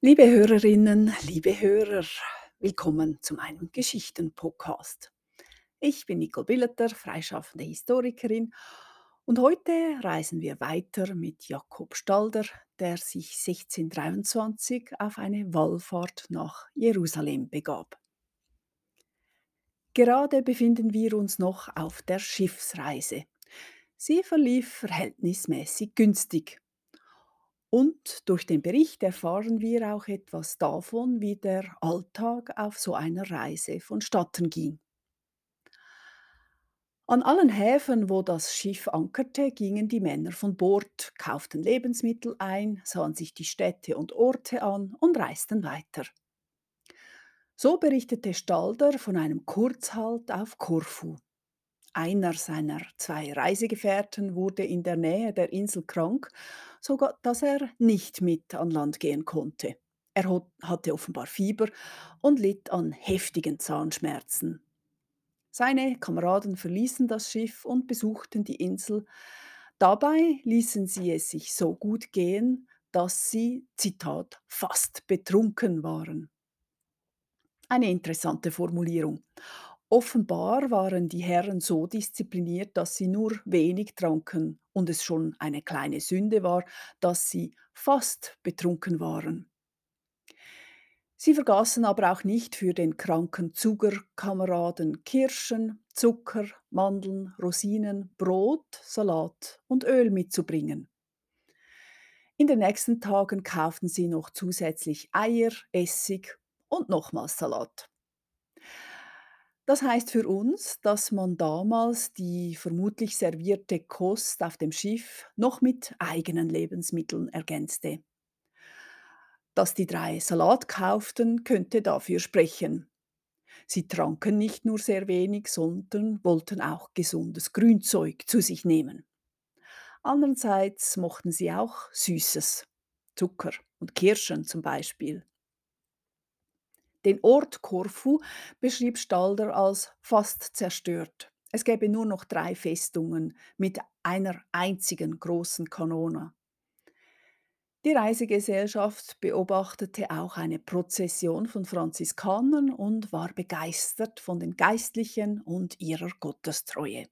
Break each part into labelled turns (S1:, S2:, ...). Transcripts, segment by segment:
S1: Liebe Hörerinnen, liebe Hörer, willkommen zu meinem Geschichten-Podcast. Ich bin Nicole Billeter, freischaffende Historikerin, und heute reisen wir weiter mit Jakob Stalder, der sich 1623 auf eine Wallfahrt nach Jerusalem begab. Gerade befinden wir uns noch auf der Schiffsreise. Sie verlief verhältnismäßig günstig. Und durch den Bericht erfahren wir auch etwas davon, wie der Alltag auf so einer Reise vonstatten ging. An allen Häfen, wo das Schiff ankerte, gingen die Männer von Bord, kauften Lebensmittel ein, sahen sich die Städte und Orte an und reisten weiter. So berichtete Stalder von einem Kurzhalt auf Korfu. Einer seiner zwei Reisegefährten wurde in der Nähe der Insel krank, so dass er nicht mit an Land gehen konnte. Er hatte offenbar Fieber und litt an heftigen Zahnschmerzen. Seine Kameraden verließen das Schiff und besuchten die Insel. Dabei ließen sie es sich so gut gehen, dass sie, Zitat, fast betrunken waren. Eine interessante Formulierung. Offenbar waren die Herren so diszipliniert, dass sie nur wenig tranken und es schon eine kleine Sünde war, dass sie fast betrunken waren. Sie vergaßen aber auch nicht für den kranken Zuckerkameraden Kirschen, Zucker, Mandeln, Rosinen, Brot, Salat und Öl mitzubringen. In den nächsten Tagen kauften sie noch zusätzlich Eier, Essig und nochmals Salat. Das heißt für uns, dass man damals die vermutlich servierte Kost auf dem Schiff noch mit eigenen Lebensmitteln ergänzte. Dass die drei Salat kauften, könnte dafür sprechen. Sie tranken nicht nur sehr wenig, sondern wollten auch gesundes Grünzeug zu sich nehmen. Andererseits mochten sie auch Süßes, Zucker und Kirschen zum Beispiel. Den Ort Korfu beschrieb Stalder als fast zerstört. Es gäbe nur noch drei Festungen mit einer einzigen großen Kanone. Die Reisegesellschaft beobachtete auch eine Prozession von Franziskanern und war begeistert von den Geistlichen und ihrer Gottestreue.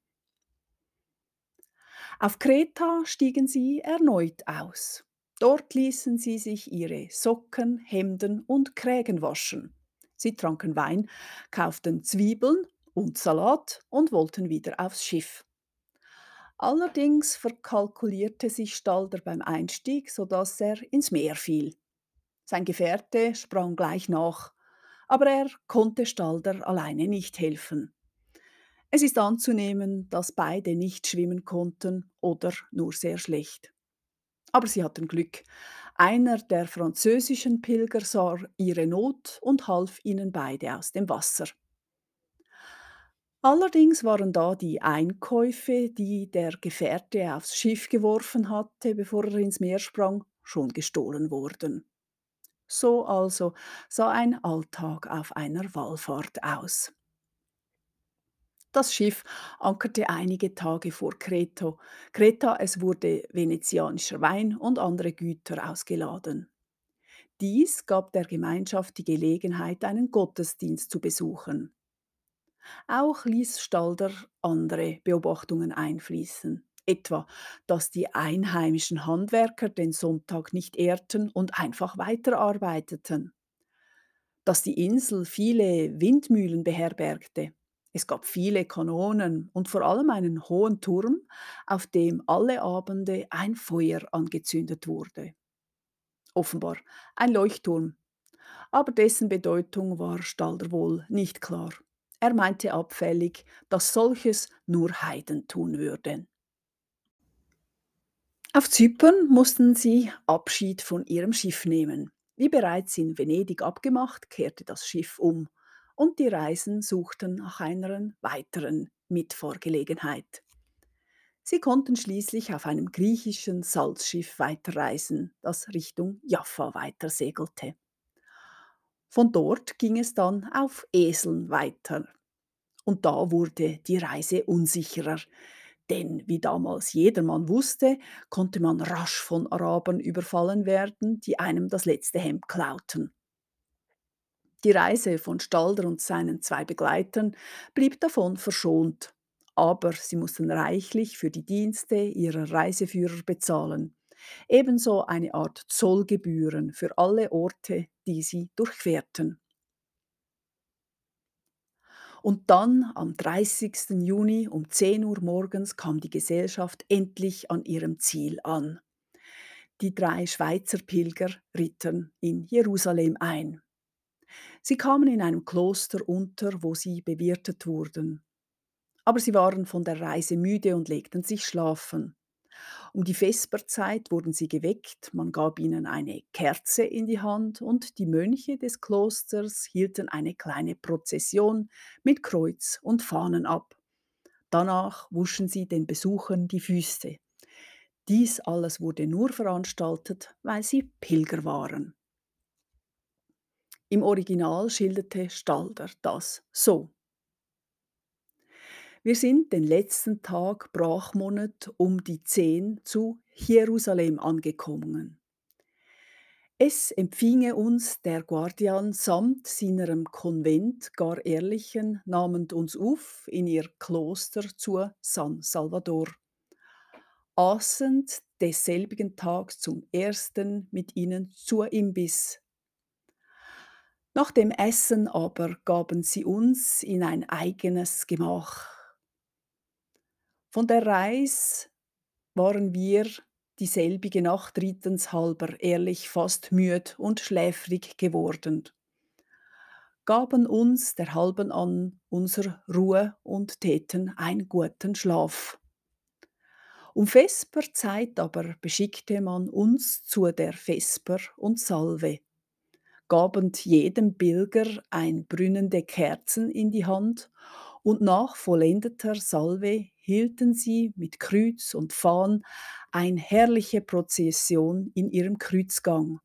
S1: Auf Kreta stiegen sie erneut aus. Dort ließen sie sich ihre Socken, Hemden und Krägen waschen. Sie tranken Wein, kauften Zwiebeln und Salat und wollten wieder aufs Schiff. Allerdings verkalkulierte sich Stalder beim Einstieg, sodass er ins Meer fiel. Sein Gefährte sprang gleich nach, aber er konnte Stalder alleine nicht helfen. Es ist anzunehmen, dass beide nicht schwimmen konnten oder nur sehr schlecht. Aber sie hatten Glück. Einer der französischen Pilger sah ihre Not und half ihnen beide aus dem Wasser. Allerdings waren da die Einkäufe, die der Gefährte aufs Schiff geworfen hatte, bevor er ins Meer sprang, schon gestohlen worden. So also sah ein Alltag auf einer Wallfahrt aus. Das Schiff ankerte einige Tage vor Kreta. Kreta, es wurde venezianischer Wein und andere Güter ausgeladen. Dies gab der Gemeinschaft die Gelegenheit, einen Gottesdienst zu besuchen. Auch ließ Stalder andere Beobachtungen einfließen, etwa, dass die einheimischen Handwerker den Sonntag nicht ehrten und einfach weiterarbeiteten, dass die Insel viele Windmühlen beherbergte es gab viele Kanonen und vor allem einen hohen Turm, auf dem alle Abende ein Feuer angezündet wurde. Offenbar ein Leuchtturm. Aber dessen Bedeutung war Stalder wohl nicht klar. Er meinte abfällig, dass solches nur Heiden tun würden. Auf Zypern mussten sie Abschied von ihrem Schiff nehmen. Wie bereits in Venedig abgemacht, kehrte das Schiff um und die Reisen suchten nach einer weiteren Mitfahrgelegenheit. Sie konnten schließlich auf einem griechischen Salzschiff weiterreisen, das Richtung Jaffa weitersegelte. Von dort ging es dann auf Eseln weiter. Und da wurde die Reise unsicherer. Denn wie damals jedermann wusste, konnte man rasch von Arabern überfallen werden, die einem das letzte Hemd klauten. Die Reise von Stalder und seinen zwei Begleitern blieb davon verschont, aber sie mussten reichlich für die Dienste ihrer Reiseführer bezahlen, ebenso eine Art Zollgebühren für alle Orte, die sie durchquerten. Und dann, am 30. Juni um 10 Uhr morgens, kam die Gesellschaft endlich an ihrem Ziel an. Die drei Schweizer Pilger ritten in Jerusalem ein. Sie kamen in einem Kloster unter, wo sie bewirtet wurden. Aber sie waren von der Reise müde und legten sich schlafen. Um die Vesperzeit wurden sie geweckt, man gab ihnen eine Kerze in die Hand und die Mönche des Klosters hielten eine kleine Prozession mit Kreuz und Fahnen ab. Danach wuschen sie den Besuchern die Füße. Dies alles wurde nur veranstaltet, weil sie Pilger waren. Im Original schilderte Stalder das so. Wir sind den letzten Tag Brachmonat um die zehn zu Jerusalem angekommen. Es empfinge uns der Guardian samt seinem Konvent gar Ehrlichen, nahmend uns auf in ihr Kloster zu San Salvador. Aßend desselbigen Tags zum ersten mit ihnen zur Imbiss nach dem Essen aber gaben sie uns in ein eigenes Gemach. Von der Reis waren wir dieselbige Nacht rittenshalber ehrlich fast müd und schläfrig geworden, gaben uns der halben an unser Ruhe und täten einen guten Schlaf. Um Vesperzeit aber beschickte man uns zu der Vesper und Salve gabend jedem Pilger ein brünnende Kerzen in die Hand und nach vollendeter Salve hielten sie mit Kreuz und Fahn eine herrliche Prozession in ihrem Kreuzgang.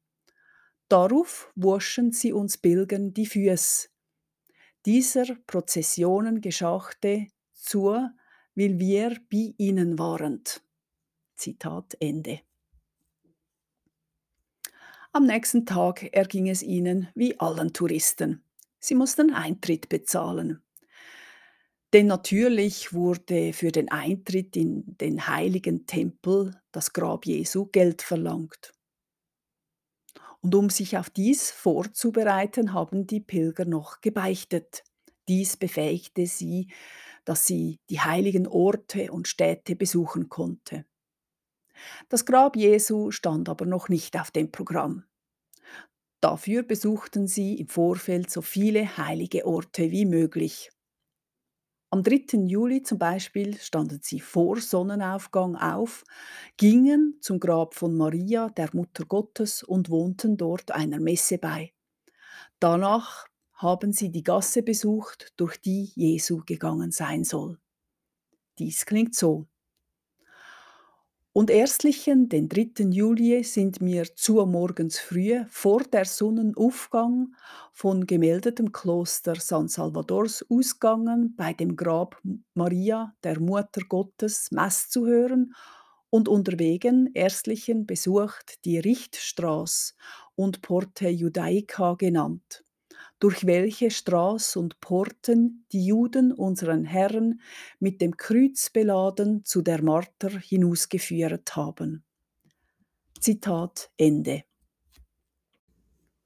S1: Darauf wuschen sie uns Pilgern die Füße. Dieser Prozessionen geschachte zu, weil wir bei ihnen waren. Zitat Ende. Am nächsten Tag erging es ihnen wie allen Touristen. Sie mussten Eintritt bezahlen. Denn natürlich wurde für den Eintritt in den heiligen Tempel, das Grab Jesu, Geld verlangt. Und um sich auf dies vorzubereiten, haben die Pilger noch gebeichtet. Dies befähigte sie, dass sie die heiligen Orte und Städte besuchen konnte. Das Grab Jesu stand aber noch nicht auf dem Programm. Dafür besuchten sie im Vorfeld so viele heilige Orte wie möglich. Am 3. Juli zum Beispiel standen sie vor Sonnenaufgang auf, gingen zum Grab von Maria, der Mutter Gottes, und wohnten dort einer Messe bei. Danach haben sie die Gasse besucht, durch die Jesu gegangen sein soll. Dies klingt so. Und erstlichen, den 3. Juli, sind mir zur morgens frühe vor der Sonnenaufgang von gemeldetem Kloster San Salvadors ausgegangen, bei dem Grab Maria, der Mutter Gottes, Mess zu hören und unterwegen erstlichen besucht die Richtstraße und Porte Judaica genannt durch welche Straß und Porten die Juden unseren Herrn mit dem Kreuz beladen zu der Marter hinausgeführt haben. Zitat Ende.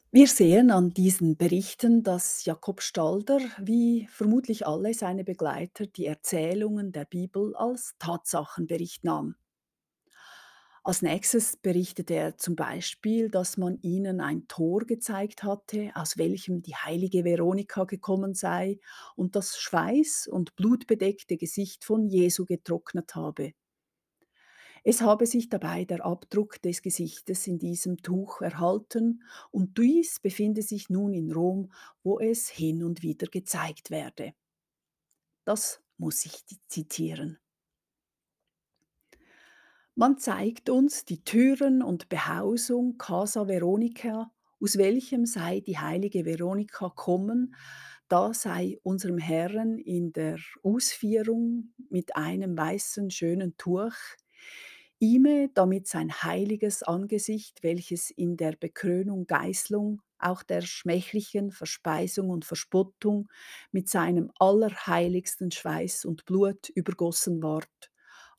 S1: Wir sehen an diesen Berichten, dass Jakob Stalder, wie vermutlich alle seine Begleiter, die Erzählungen der Bibel als Tatsachenbericht nahm. Als nächstes berichtet er zum Beispiel, dass man ihnen ein Tor gezeigt hatte, aus welchem die heilige Veronika gekommen sei und das Schweiß und blutbedeckte Gesicht von Jesu getrocknet habe. Es habe sich dabei der Abdruck des Gesichtes in diesem Tuch erhalten und dies befinde sich nun in Rom, wo es hin und wieder gezeigt werde. Das muss ich zitieren. Man zeigt uns die Türen und Behausung Casa Veronica, aus welchem sei die heilige Veronika kommen, Da sei unserem Herrn in der Ausführung mit einem weißen, schönen Tuch, ihme damit sein heiliges Angesicht, welches in der Bekrönung Geißlung, auch der schmächlichen Verspeisung und Verspottung mit seinem allerheiligsten Schweiß und Blut übergossen ward,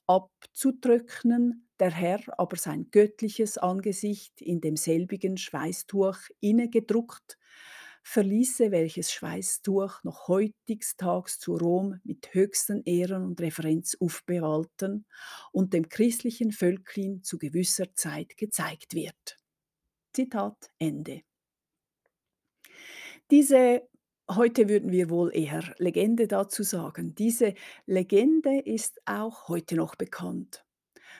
S1: abzutrocknen, der Herr aber sein göttliches Angesicht in demselbigen Schweißtuch innegedruckt, verließe welches Schweißtuch noch heutigstags zu Rom mit höchsten Ehren und Referenz aufbehalten und dem christlichen Völklin zu gewisser Zeit gezeigt wird. Zitat Ende. Diese Heute würden wir wohl eher Legende dazu sagen. Diese Legende ist auch heute noch bekannt.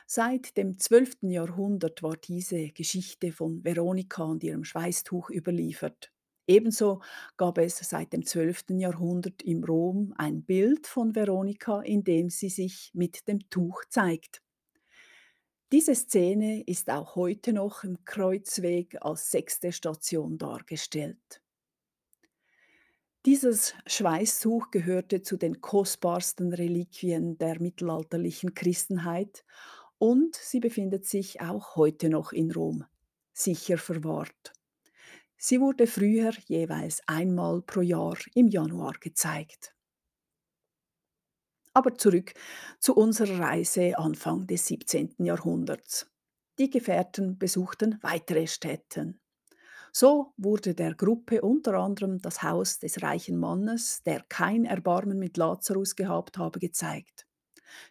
S1: Seit dem 12. Jahrhundert war diese Geschichte von Veronika und ihrem Schweißtuch überliefert. Ebenso gab es seit dem 12. Jahrhundert im Rom ein Bild von Veronika, in dem sie sich mit dem Tuch zeigt. Diese Szene ist auch heute noch im Kreuzweg als sechste Station dargestellt. Dieses Schweißtuch gehörte zu den kostbarsten Reliquien der mittelalterlichen Christenheit und sie befindet sich auch heute noch in Rom, sicher verwahrt. Sie wurde früher jeweils einmal pro Jahr im Januar gezeigt. Aber zurück zu unserer Reise Anfang des 17. Jahrhunderts. Die Gefährten besuchten weitere Städten. So wurde der Gruppe unter anderem das Haus des reichen Mannes, der kein Erbarmen mit Lazarus gehabt habe, gezeigt.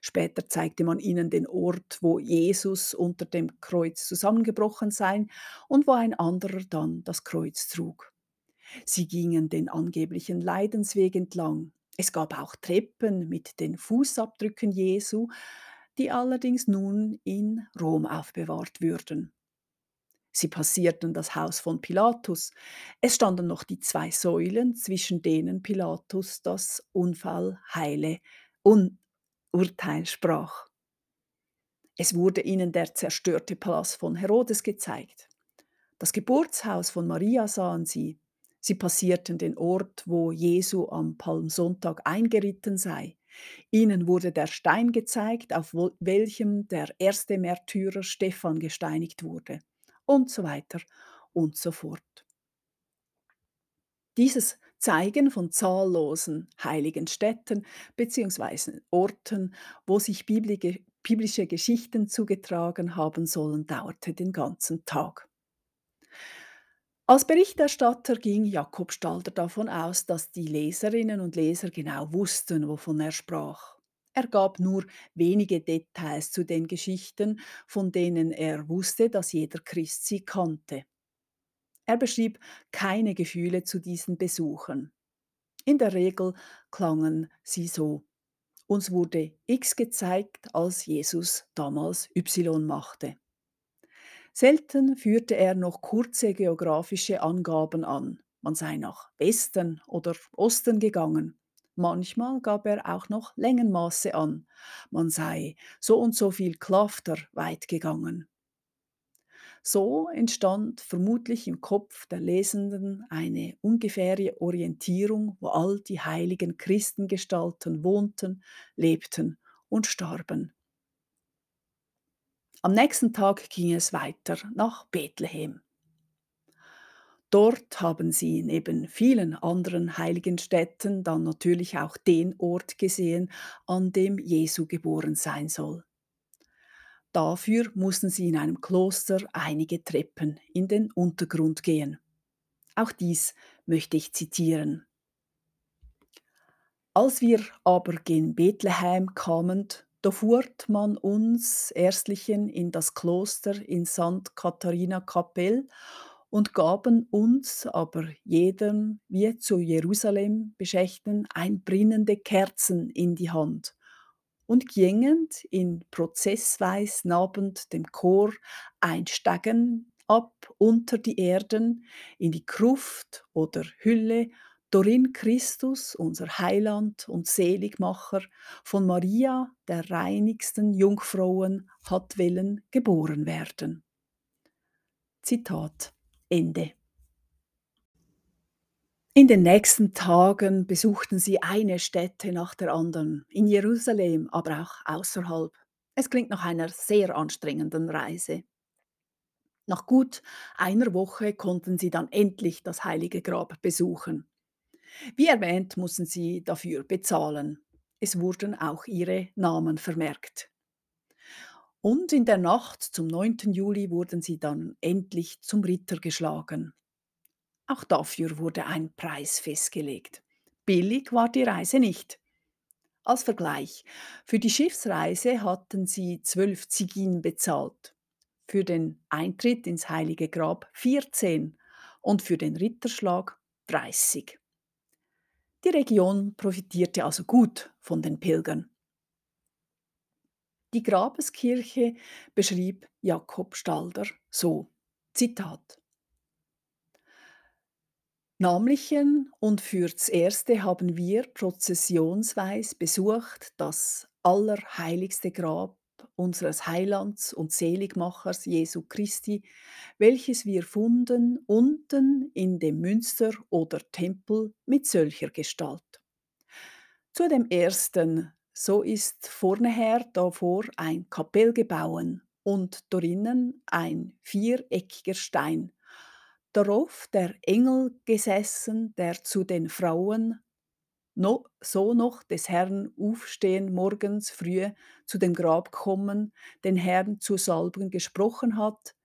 S1: Später zeigte man ihnen den Ort, wo Jesus unter dem Kreuz zusammengebrochen sei und wo ein anderer dann das Kreuz trug. Sie gingen den angeblichen Leidensweg entlang. Es gab auch Treppen mit den Fußabdrücken Jesu, die allerdings nun in Rom aufbewahrt würden. Sie passierten das Haus von Pilatus. Es standen noch die zwei Säulen, zwischen denen Pilatus das unfallheile Un Urteil sprach. Es wurde ihnen der zerstörte Palast von Herodes gezeigt. Das Geburtshaus von Maria sahen sie. Sie passierten den Ort, wo Jesu am Palmsonntag eingeritten sei. Ihnen wurde der Stein gezeigt, auf welchem der erste Märtyrer Stephan gesteinigt wurde und so weiter und so fort. Dieses Zeigen von zahllosen heiligen Städten bzw. Orten, wo sich biblische Geschichten zugetragen haben sollen, dauerte den ganzen Tag. Als Berichterstatter ging Jakob Stalder davon aus, dass die Leserinnen und Leser genau wussten, wovon er sprach. Er gab nur wenige Details zu den Geschichten, von denen er wusste, dass jeder Christ sie kannte. Er beschrieb keine Gefühle zu diesen Besuchen. In der Regel klangen sie so. Uns wurde X gezeigt, als Jesus damals Y machte. Selten führte er noch kurze geografische Angaben an. Man sei nach Westen oder Osten gegangen. Manchmal gab er auch noch Längenmaße an. Man sei so und so viel Klafter weit gegangen. So entstand vermutlich im Kopf der Lesenden eine ungefähre Orientierung, wo all die heiligen Christengestalten wohnten, lebten und starben. Am nächsten Tag ging es weiter nach Bethlehem. Dort haben sie neben vielen anderen heiligen Städten dann natürlich auch den Ort gesehen, an dem Jesu geboren sein soll. Dafür mussten sie in einem Kloster einige Treppen in den Untergrund gehen. Auch dies möchte ich zitieren. Als wir aber gen Bethlehem kamen, da fuhrt man uns erstlichen in das Kloster in St. Katharina Kapell und gaben uns aber jedem, wie zu Jerusalem beschächten, ein brennende Kerzen in die Hand und gingend in prozessweis nabend dem Chor einsteigen ab unter die Erden in die Gruft oder Hülle, dorin Christus, unser Heiland und Seligmacher, von Maria, der reinigsten Jungfrauen, hat willen geboren werden. Zitat Ende. In den nächsten Tagen besuchten sie eine Stätte nach der anderen, in Jerusalem, aber auch außerhalb. Es klingt nach einer sehr anstrengenden Reise. Nach gut einer Woche konnten sie dann endlich das heilige Grab besuchen. Wie erwähnt, mussten sie dafür bezahlen. Es wurden auch ihre Namen vermerkt. Und in der Nacht zum 9. Juli wurden sie dann endlich zum Ritter geschlagen. Auch dafür wurde ein Preis festgelegt. Billig war die Reise nicht. Als Vergleich, für die Schiffsreise hatten sie zwölf Zigin bezahlt, für den Eintritt ins Heilige Grab 14 und für den Ritterschlag 30. Die Region profitierte also gut von den Pilgern. Die Grabeskirche beschrieb Jakob Stalder so: Zitat Namlichen und für's Erste haben wir prozessionsweis besucht das allerheiligste Grab unseres Heilands und Seligmachers Jesu Christi, welches wir funden unten in dem Münster oder Tempel mit solcher Gestalt. Zu dem ersten, so ist vorneher davor ein Kapell gebauen und dorinnen ein viereckiger Stein, darauf der Engel gesessen, der zu den Frauen no, so noch des Herrn aufstehen morgens frühe zu dem Grab kommen, den Herrn zu salben gesprochen hat.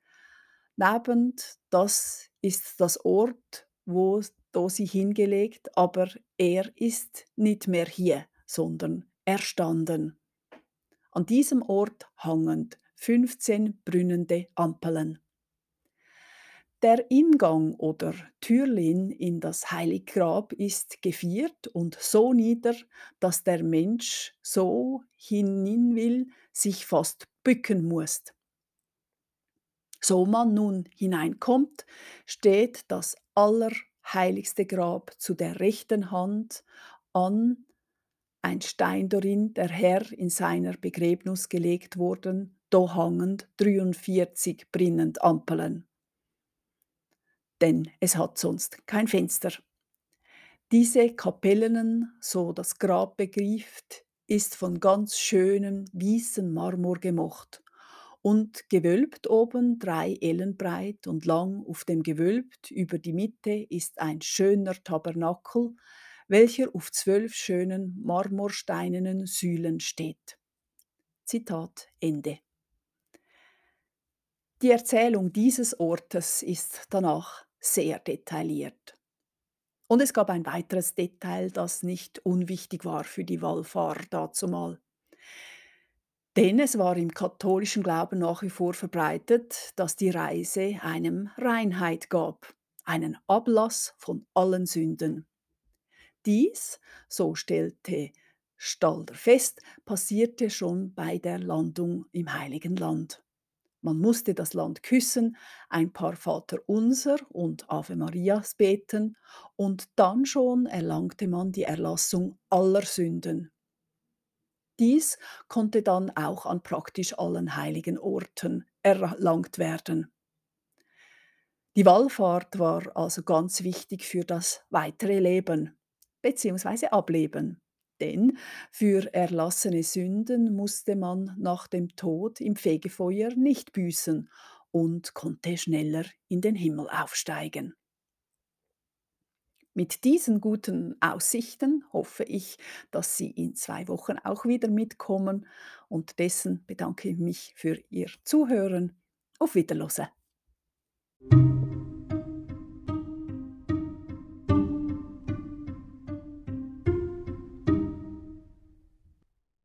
S1: Nebend das ist das Ort, wo da sie hingelegt, aber er ist nicht mehr hier, sondern erstanden. An diesem Ort hangend 15 brünnende Ampeln. Der Ingang oder Türlin in das Heiliggrab ist geviert und so nieder, dass der Mensch so hinein will, sich fast bücken muss. So man nun hineinkommt, steht das allerheiligste Grab zu der rechten Hand an, ein Stein darin, der Herr in seiner Begräbnis gelegt worden, da hangend 43 brennend Ampeln denn es hat sonst kein Fenster. Diese Kapellen, so das Grab begrieft, ist von ganz schönem weißen Marmor gemacht und gewölbt oben drei Ellen breit und lang auf dem gewölbt über die Mitte ist ein schöner Tabernakel, welcher auf zwölf schönen marmorsteinenen Säulen steht. Zitat Ende. Die Erzählung dieses Ortes ist danach sehr detailliert. Und es gab ein weiteres Detail, das nicht unwichtig war für die Wallfahrer dazumal. Denn es war im katholischen Glauben nach wie vor verbreitet, dass die Reise einem Reinheit gab, einen Ablass von allen Sünden. Dies, so stellte Stalder fest, passierte schon bei der Landung im Heiligen Land. Man musste das Land küssen, ein paar Vaterunser und Ave Marias beten und dann schon erlangte man die Erlassung aller Sünden. Dies konnte dann auch an praktisch allen heiligen Orten erlangt werden. Die Wallfahrt war also ganz wichtig für das weitere Leben bzw. Ableben denn für erlassene Sünden musste man nach dem Tod im Fegefeuer nicht büßen und konnte schneller in den Himmel aufsteigen. Mit diesen guten Aussichten hoffe ich, dass Sie in zwei Wochen auch wieder mitkommen und dessen bedanke ich mich für Ihr Zuhören. Auf Wiederlose.